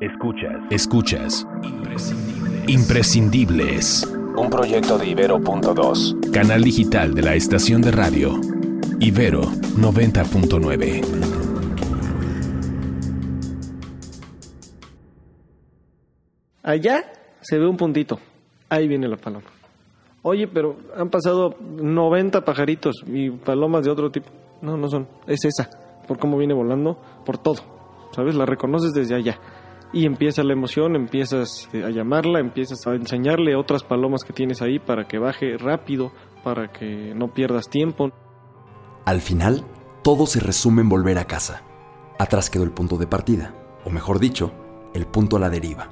Escuchas. Escuchas. Imprescindibles. Un proyecto de Ibero.2. Canal digital de la estación de radio. Ibero 90.9. Allá se ve un puntito. Ahí viene la paloma. Oye, pero han pasado 90 pajaritos y palomas de otro tipo. No, no son. Es esa. Por cómo viene volando, por todo. ¿Sabes? La reconoces desde allá. Y empieza la emoción, empiezas eh, a llamarla, empiezas a enseñarle otras palomas que tienes ahí para que baje rápido, para que no pierdas tiempo. Al final, todo se resume en volver a casa. Atrás quedó el punto de partida, o mejor dicho, el punto a la deriva.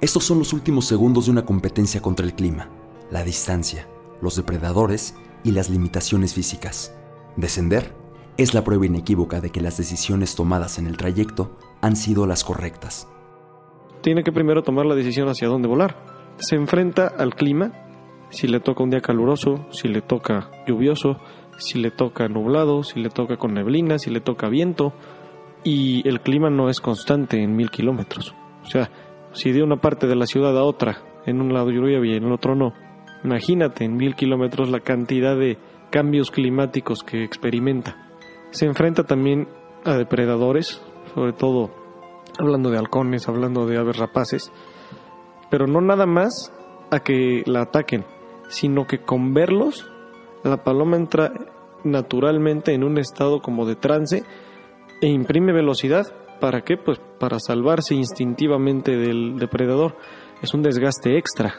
Estos son los últimos segundos de una competencia contra el clima, la distancia, los depredadores y las limitaciones físicas. Descender es la prueba inequívoca de que las decisiones tomadas en el trayecto han sido las correctas. Tiene que primero tomar la decisión hacia dónde volar. Se enfrenta al clima, si le toca un día caluroso, si le toca lluvioso, si le toca nublado, si le toca con neblina, si le toca viento, y el clima no es constante en mil kilómetros. O sea, si de una parte de la ciudad a otra, en un lado llueve y en el otro no, imagínate en mil kilómetros la cantidad de cambios climáticos que experimenta. Se enfrenta también a depredadores, sobre todo hablando de halcones, hablando de aves rapaces, pero no nada más a que la ataquen, sino que con verlos, la paloma entra naturalmente en un estado como de trance e imprime velocidad. ¿Para qué? Pues para salvarse instintivamente del depredador. Es un desgaste extra,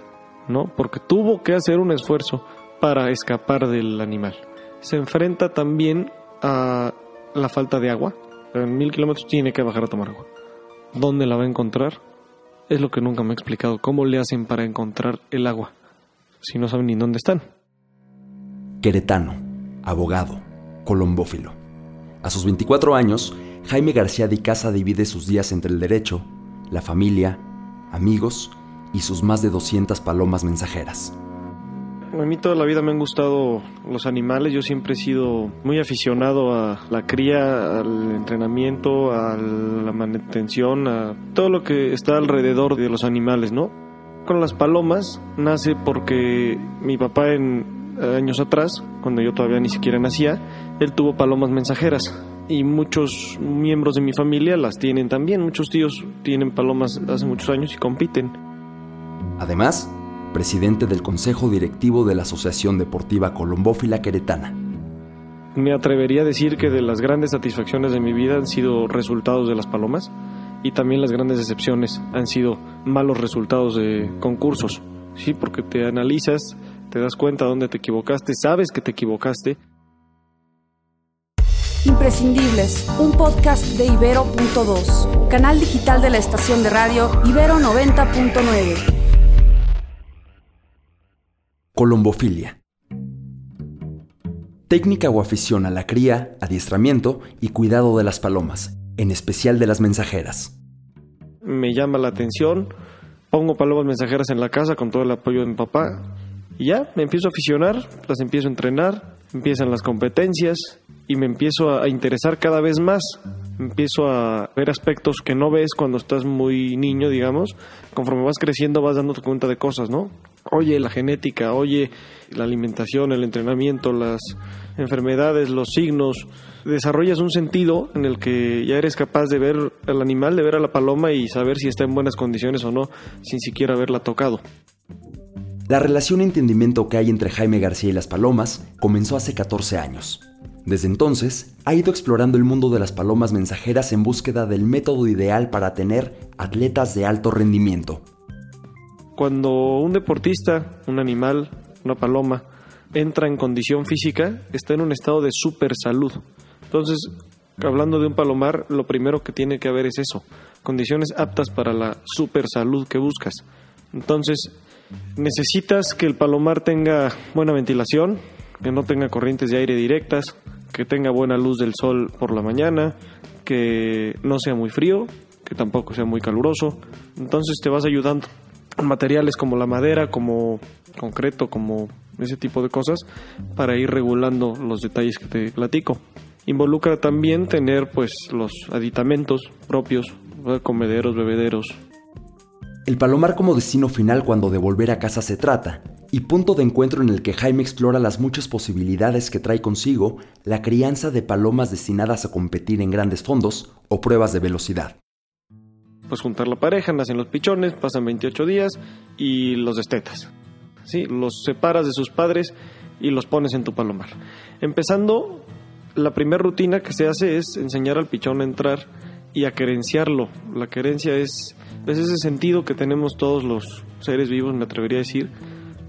¿no? Porque tuvo que hacer un esfuerzo para escapar del animal. Se enfrenta también a la falta de agua. En mil kilómetros tiene que bajar a tomar agua. ¿Dónde la va a encontrar? Es lo que nunca me he explicado. ¿Cómo le hacen para encontrar el agua? Si no saben ni dónde están. Queretano, abogado, colombófilo. A sus 24 años, Jaime García de Casa divide sus días entre el derecho, la familia, amigos y sus más de 200 palomas mensajeras. A mí toda la vida me han gustado los animales, yo siempre he sido muy aficionado a la cría, al entrenamiento, a la manutención, a todo lo que está alrededor de los animales, ¿no? Con las palomas nace porque mi papá en años atrás, cuando yo todavía ni siquiera nacía, él tuvo palomas mensajeras y muchos miembros de mi familia las tienen también, muchos tíos tienen palomas hace muchos años y compiten. Además, presidente del Consejo Directivo de la Asociación Deportiva Colombófila Queretana. Me atrevería a decir que de las grandes satisfacciones de mi vida han sido resultados de las palomas y también las grandes decepciones han sido malos resultados de concursos. Sí, porque te analizas, te das cuenta dónde te equivocaste, sabes que te equivocaste. Imprescindibles, un podcast de Ibero.2, canal digital de la estación de radio Ibero 90.9. Colombofilia. Técnica o afición a la cría, adiestramiento y cuidado de las palomas, en especial de las mensajeras. Me llama la atención, pongo palomas mensajeras en la casa con todo el apoyo de mi papá y ya me empiezo a aficionar, las empiezo a entrenar, empiezan las competencias y me empiezo a interesar cada vez más. Empiezo a ver aspectos que no ves cuando estás muy niño, digamos. Conforme vas creciendo vas dándote cuenta de cosas, ¿no? Oye la genética, oye la alimentación, el entrenamiento, las enfermedades, los signos. Desarrollas un sentido en el que ya eres capaz de ver al animal, de ver a la paloma y saber si está en buenas condiciones o no, sin siquiera haberla tocado. La relación y entendimiento que hay entre Jaime García y las palomas comenzó hace 14 años. Desde entonces, ha ido explorando el mundo de las palomas mensajeras en búsqueda del método ideal para tener atletas de alto rendimiento. Cuando un deportista, un animal, una paloma, entra en condición física, está en un estado de super salud. Entonces, hablando de un palomar, lo primero que tiene que haber es eso, condiciones aptas para la super salud que buscas. Entonces, necesitas que el palomar tenga buena ventilación, que no tenga corrientes de aire directas, que tenga buena luz del sol por la mañana, que no sea muy frío, que tampoco sea muy caluroso. Entonces te vas ayudando materiales como la madera, como concreto, como ese tipo de cosas, para ir regulando los detalles que te platico. Involucra también tener pues los aditamentos propios comederos, bebederos. El palomar como destino final cuando de volver a casa se trata, y punto de encuentro en el que Jaime explora las muchas posibilidades que trae consigo la crianza de palomas destinadas a competir en grandes fondos o pruebas de velocidad. Pues juntar la pareja, nacen los pichones, pasan 28 días y los destetas. ¿sí? Los separas de sus padres y los pones en tu palomar. Empezando, la primera rutina que se hace es enseñar al pichón a entrar y a querenciarlo. La querencia es, es ese sentido que tenemos todos los seres vivos, me atrevería a decir,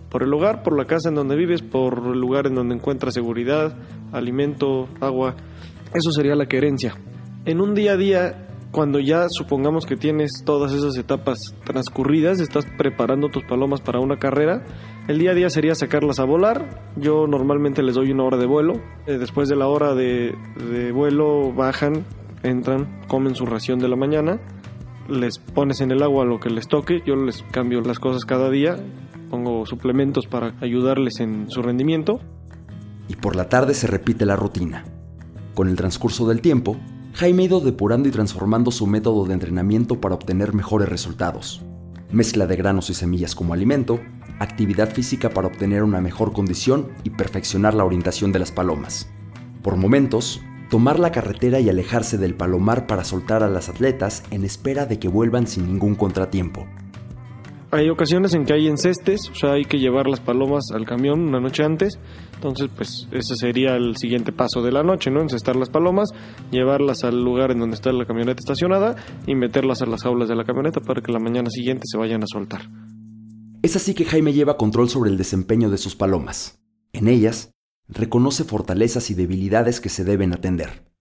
por el hogar, por la casa en donde vives, por el lugar en donde encuentras seguridad, alimento, agua. Eso sería la querencia. En un día a día, cuando ya supongamos que tienes todas esas etapas transcurridas, estás preparando tus palomas para una carrera, el día a día sería sacarlas a volar. Yo normalmente les doy una hora de vuelo. Eh, después de la hora de, de vuelo bajan, entran, comen su ración de la mañana, les pones en el agua lo que les toque, yo les cambio las cosas cada día, pongo suplementos para ayudarles en su rendimiento. Y por la tarde se repite la rutina. Con el transcurso del tiempo, Jaime ha ido depurando y transformando su método de entrenamiento para obtener mejores resultados. Mezcla de granos y semillas como alimento, actividad física para obtener una mejor condición y perfeccionar la orientación de las palomas. Por momentos, tomar la carretera y alejarse del palomar para soltar a las atletas en espera de que vuelvan sin ningún contratiempo. Hay ocasiones en que hay encestes, o sea, hay que llevar las palomas al camión una noche antes. Entonces, pues ese sería el siguiente paso de la noche, ¿no? Encestar las palomas, llevarlas al lugar en donde está la camioneta estacionada y meterlas a las jaulas de la camioneta para que la mañana siguiente se vayan a soltar. Es así que Jaime lleva control sobre el desempeño de sus palomas. En ellas, reconoce fortalezas y debilidades que se deben atender.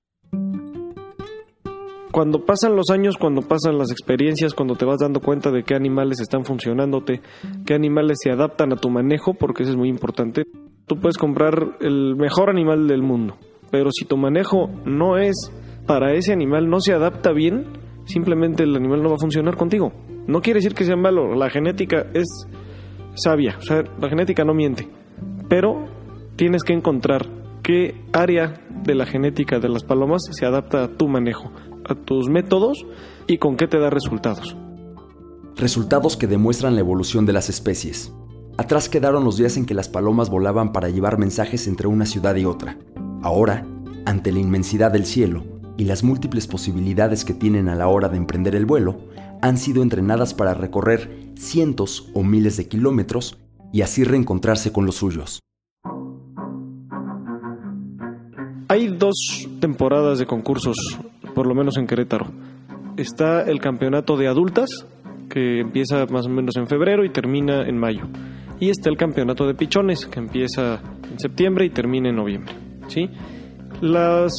Cuando pasan los años, cuando pasan las experiencias, cuando te vas dando cuenta de qué animales están funcionándote, qué animales se adaptan a tu manejo, porque eso es muy importante, tú puedes comprar el mejor animal del mundo, pero si tu manejo no es para ese animal, no se adapta bien, simplemente el animal no va a funcionar contigo. No quiere decir que sea malo, la genética es sabia, o sea, la genética no miente, pero tienes que encontrar qué área de la genética de las palomas se adapta a tu manejo, tus métodos y con qué te da resultados. Resultados que demuestran la evolución de las especies. Atrás quedaron los días en que las palomas volaban para llevar mensajes entre una ciudad y otra. Ahora, ante la inmensidad del cielo y las múltiples posibilidades que tienen a la hora de emprender el vuelo, han sido entrenadas para recorrer cientos o miles de kilómetros y así reencontrarse con los suyos. Hay dos temporadas de concursos, por lo menos en Querétaro. Está el campeonato de adultas, que empieza más o menos en febrero y termina en mayo. Y está el campeonato de pichones, que empieza en septiembre y termina en noviembre. ¿sí? Las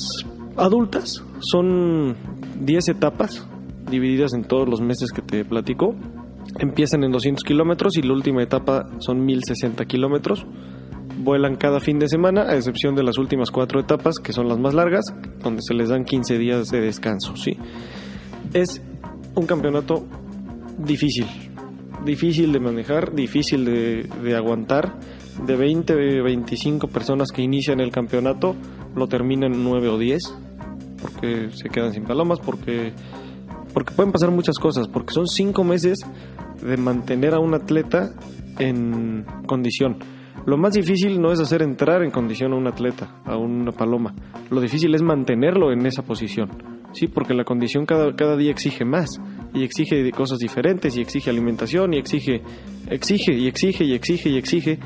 adultas son 10 etapas, divididas en todos los meses que te platico. Empiezan en 200 kilómetros y la última etapa son 1060 kilómetros vuelan cada fin de semana, a excepción de las últimas cuatro etapas, que son las más largas, donde se les dan 15 días de descanso. ¿sí? Es un campeonato difícil, difícil de manejar, difícil de, de aguantar. De 20, 25 personas que inician el campeonato, lo terminan 9 o 10, porque se quedan sin palomas, porque, porque pueden pasar muchas cosas, porque son 5 meses de mantener a un atleta en condición lo más difícil no es hacer entrar en condición a un atleta, a una paloma. Lo difícil es mantenerlo en esa posición. Sí, porque la condición cada, cada día exige más y exige cosas diferentes y exige alimentación y exige, exige y exige y exige y exige.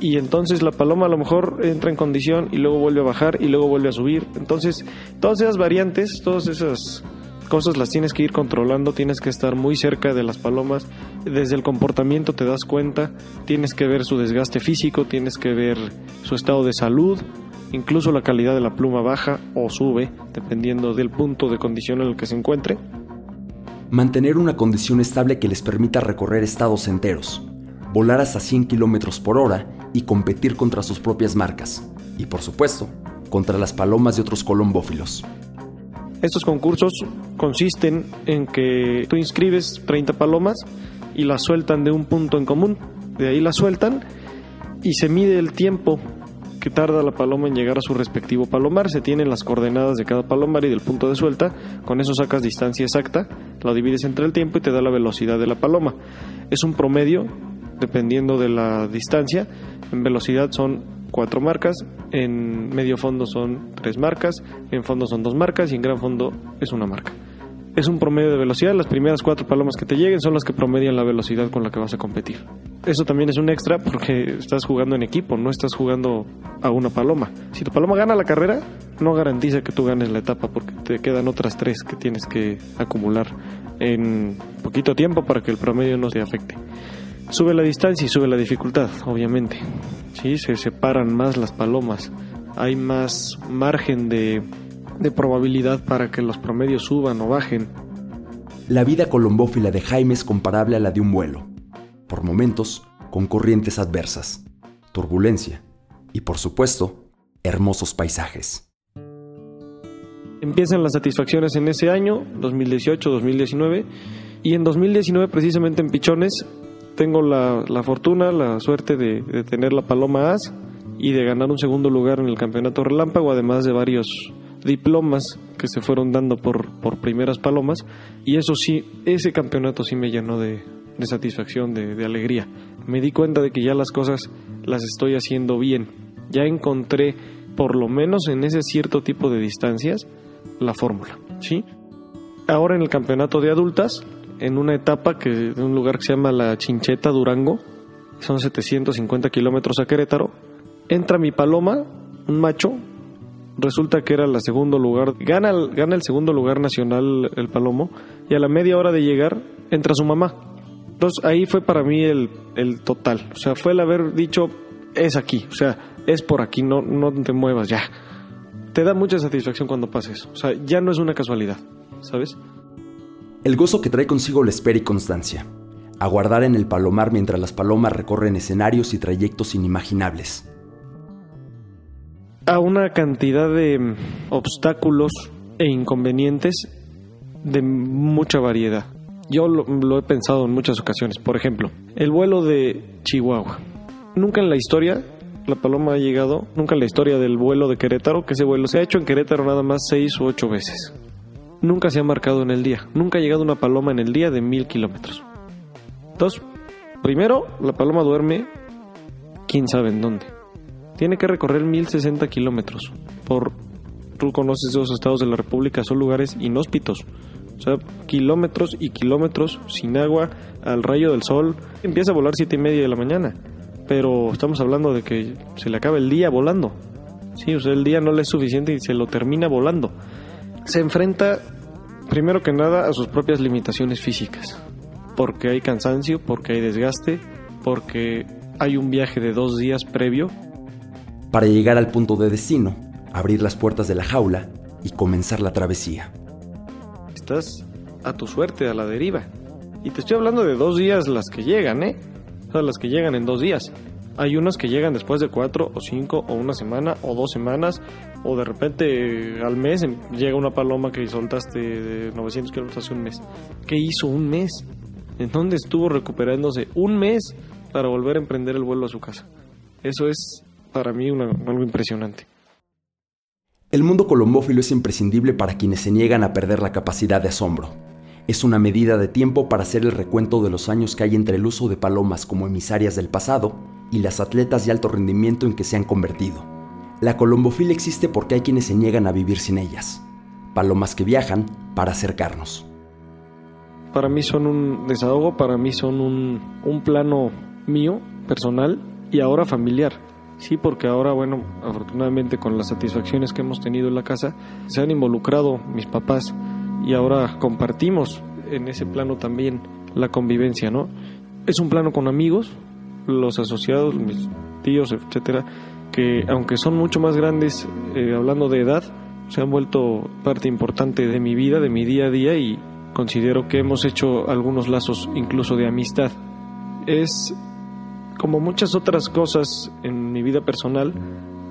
Y entonces la paloma a lo mejor entra en condición y luego vuelve a bajar y luego vuelve a subir. Entonces, todas esas variantes, todas esas cosas las tienes que ir controlando, tienes que estar muy cerca de las palomas, desde el comportamiento te das cuenta, tienes que ver su desgaste físico, tienes que ver su estado de salud, incluso la calidad de la pluma baja o sube, dependiendo del punto de condición en el que se encuentre. Mantener una condición estable que les permita recorrer estados enteros, volar hasta 100 km por hora y competir contra sus propias marcas, y por supuesto, contra las palomas de otros colombófilos. Estos concursos consisten en que tú inscribes 30 palomas y las sueltan de un punto en común. De ahí las sueltan y se mide el tiempo que tarda la paloma en llegar a su respectivo palomar. Se tienen las coordenadas de cada palomar y del punto de suelta. Con eso sacas distancia exacta, lo divides entre el tiempo y te da la velocidad de la paloma. Es un promedio dependiendo de la distancia. En velocidad son cuatro marcas, en medio fondo son tres marcas, en fondo son dos marcas y en gran fondo es una marca. Es un promedio de velocidad, las primeras cuatro palomas que te lleguen son las que promedian la velocidad con la que vas a competir. Eso también es un extra porque estás jugando en equipo, no estás jugando a una paloma. Si tu paloma gana la carrera, no garantiza que tú ganes la etapa porque te quedan otras tres que tienes que acumular en poquito tiempo para que el promedio no se afecte. Sube la distancia y sube la dificultad, obviamente. Sí, se separan más las palomas. Hay más margen de de probabilidad para que los promedios suban o bajen. La vida colombófila de Jaime es comparable a la de un vuelo, por momentos con corrientes adversas, turbulencia y por supuesto, hermosos paisajes. Empiezan las satisfacciones en ese año, 2018-2019, y en 2019 precisamente en Pichones tengo la, fortuna, la suerte de, de tener la Paloma As y de ganar un segundo lugar en el Campeonato Relámpago, además de varios diplomas que se fueron dando por, por primeras palomas y eso sí, ese campeonato sí me llenó de, satisfacción, de, de, alegría. Me di cuenta de que ya las cosas las estoy haciendo bien. Ya encontré, por lo menos en ese cierto tipo de distancias, la fórmula. ¿sí? Ahora en el campeonato de adultas, en una etapa que de un lugar que se llama La Chincheta Durango, son 750 kilómetros a Querétaro, entra mi paloma, un macho, resulta que era el segundo lugar, gana el, gana el segundo lugar nacional el Palomo y a la media hora de llegar entra su mamá. Entonces ahí fue para mí el, el total, o sea, fue el haber dicho es aquí, o sea, es por aquí, no, no te muevas ya. Te da mucha satisfacción cuando pasa eso, o sea, ya no es una casualidad, ¿sabes? El gozo que trae consigo la espera y constancia. Aguardar en el palomar mientras las palomas recorren escenarios y trayectos inimaginables a una cantidad de obstáculos e inconvenientes de mucha variedad. Yo lo, he pensado en muchas ocasiones. Por ejemplo, el vuelo de Chihuahua. Nunca en la historia la paloma ha llegado, nunca en la historia del vuelo de Querétaro, que ese vuelo se ha hecho en Querétaro nada más seis u ocho veces. Nunca se ha marcado en el día. Nunca ha llegado una paloma en el día de mil kilómetros. Entonces, primero, la paloma duerme quién sabe en dónde tiene que recorrer 1060 kilómetros. Por, tú conoces esos estados de la República, son lugares inhóspitos. O sea, kilómetros y kilómetros sin agua, al rayo del sol. Empieza a volar siete y media de la mañana. Pero estamos hablando de que se le acaba el día volando. Sí, o sea, el día no le es suficiente y se lo termina volando. Se enfrenta, primero que nada, a sus propias limitaciones físicas. Porque hay cansancio, porque hay desgaste, porque hay un viaje de dos días previo para llegar al punto de destino, abrir las puertas de la jaula y comenzar la travesía. Estás a tu suerte, a la deriva. Y te estoy hablando de dos días las que llegan, ¿eh? O sea, las que llegan en dos días. Hay unas que llegan después de cuatro o cinco o una semana o dos semanas o de repente al mes em, llega una paloma que soltaste de 900 kilómetros hace un mes. ¿Qué hizo un mes? ¿En dónde estuvo recuperándose un mes para volver a emprender el vuelo a su casa? Eso es para mí algo impresionante. El mundo colombófilo es imprescindible para quienes se niegan a perder la capacidad de asombro. Es una medida de tiempo para hacer el recuento de los años que hay entre el uso de palomas como emisarias del pasado y las atletas de alto rendimiento en que se han convertido. La colombofilia existe porque hay quienes se niegan a vivir sin ellas. Palomas que viajan para acercarnos. Para mí son un desahogo, para mí son un, un plano mío, personal y ahora familiar. Sí, porque ahora, bueno, afortunadamente con las satisfacciones que hemos tenido en la casa, se han involucrado mis papás y ahora compartimos en ese plano también la convivencia, ¿no? Es un plano con amigos, los asociados, mis tíos, etcétera, que aunque son mucho más grandes, eh, hablando de edad, se han vuelto parte importante de mi vida, de mi día a día y considero que hemos hecho algunos lazos incluso de amistad. Es como muchas otras cosas en mi vida personal,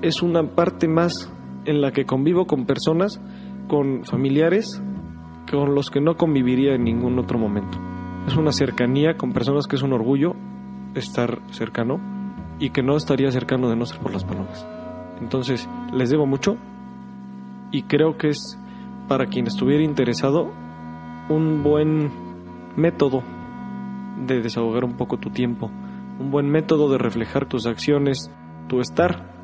es una parte más en la que convivo con personas, con familiares, con los que no conviviría en ningún otro momento. Es una cercanía con personas que es un orgullo estar cercano y que no estaría cercano de no ser por las palomas. Entonces, les debo mucho y creo que es para quien estuviera interesado un buen método de desahogar un poco tu tiempo, un buen método de reflejar tus acciones, tu estar.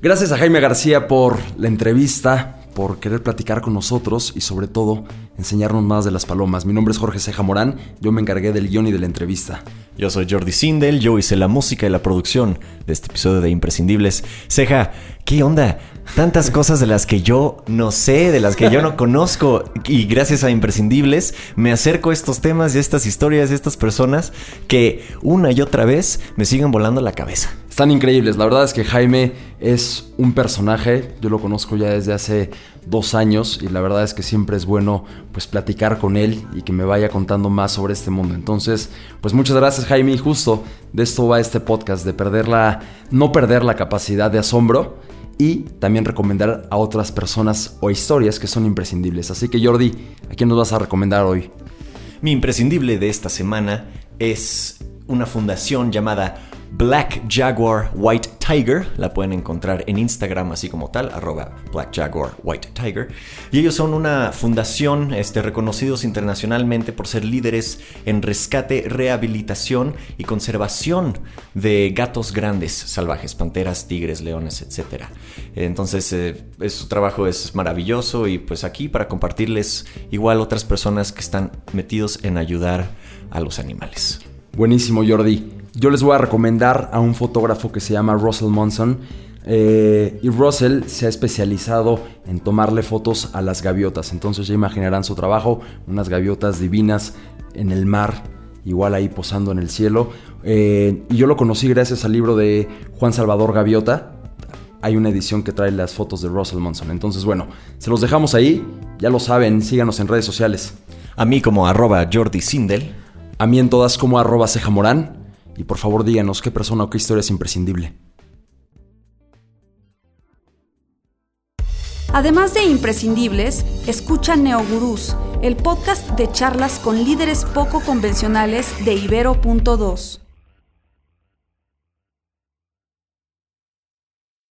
Gracias a Jaime García por la entrevista, por querer platicar con nosotros y sobre todo enseñarnos más de las palomas. Mi nombre es Jorge Ceja Morán, yo me encargué del guion y de la entrevista. Yo soy Jordi Sindel, yo hice la música y la producción de este episodio de Imprescindibles. Ceja, ¿qué onda? Tantas cosas de las que yo no sé, de las que yo no conozco y gracias a Imprescindibles me acerco a estos temas y a estas historias y a estas personas que una y otra vez me siguen volando la cabeza. Están increíbles, la verdad es que Jaime es un personaje, yo lo conozco ya desde hace dos años y la verdad es que siempre es bueno pues platicar con él y que me vaya contando más sobre este mundo. Entonces, pues muchas gracias Jaime y justo de esto va este podcast, de perder la, no perder la capacidad de asombro y también recomendar a otras personas o historias que son imprescindibles. Así que Jordi, ¿a quién nos vas a recomendar hoy? Mi imprescindible de esta semana es una fundación llamada Black Jaguar White Tiger. La pueden encontrar en Instagram así como tal, arroba Black Jaguar White Tiger. Y ellos son una fundación este, reconocidos internacionalmente por ser líderes en rescate, rehabilitación y conservación de gatos grandes, salvajes, panteras, tigres, leones, etc. Entonces eh, su trabajo es maravilloso y pues aquí para compartirles igual otras personas que están metidos en ayudar a los animales. Buenísimo Jordi. Yo les voy a recomendar a un fotógrafo que se llama Russell Monson. Eh, y Russell se ha especializado en tomarle fotos a las gaviotas. Entonces ya imaginarán su trabajo, unas gaviotas divinas en el mar, igual ahí posando en el cielo. Eh, y yo lo conocí gracias al libro de Juan Salvador Gaviota. Hay una edición que trae las fotos de Russell Monson. Entonces, bueno, se los dejamos ahí. Ya lo saben, síganos en redes sociales. A mí como arroba Jordi Sindel. A mí en todas como arroba Cejamorán. Y por favor díganos qué persona o qué historia es imprescindible. Además de imprescindibles, escucha Neogurús, el podcast de charlas con líderes poco convencionales de Ibero.2.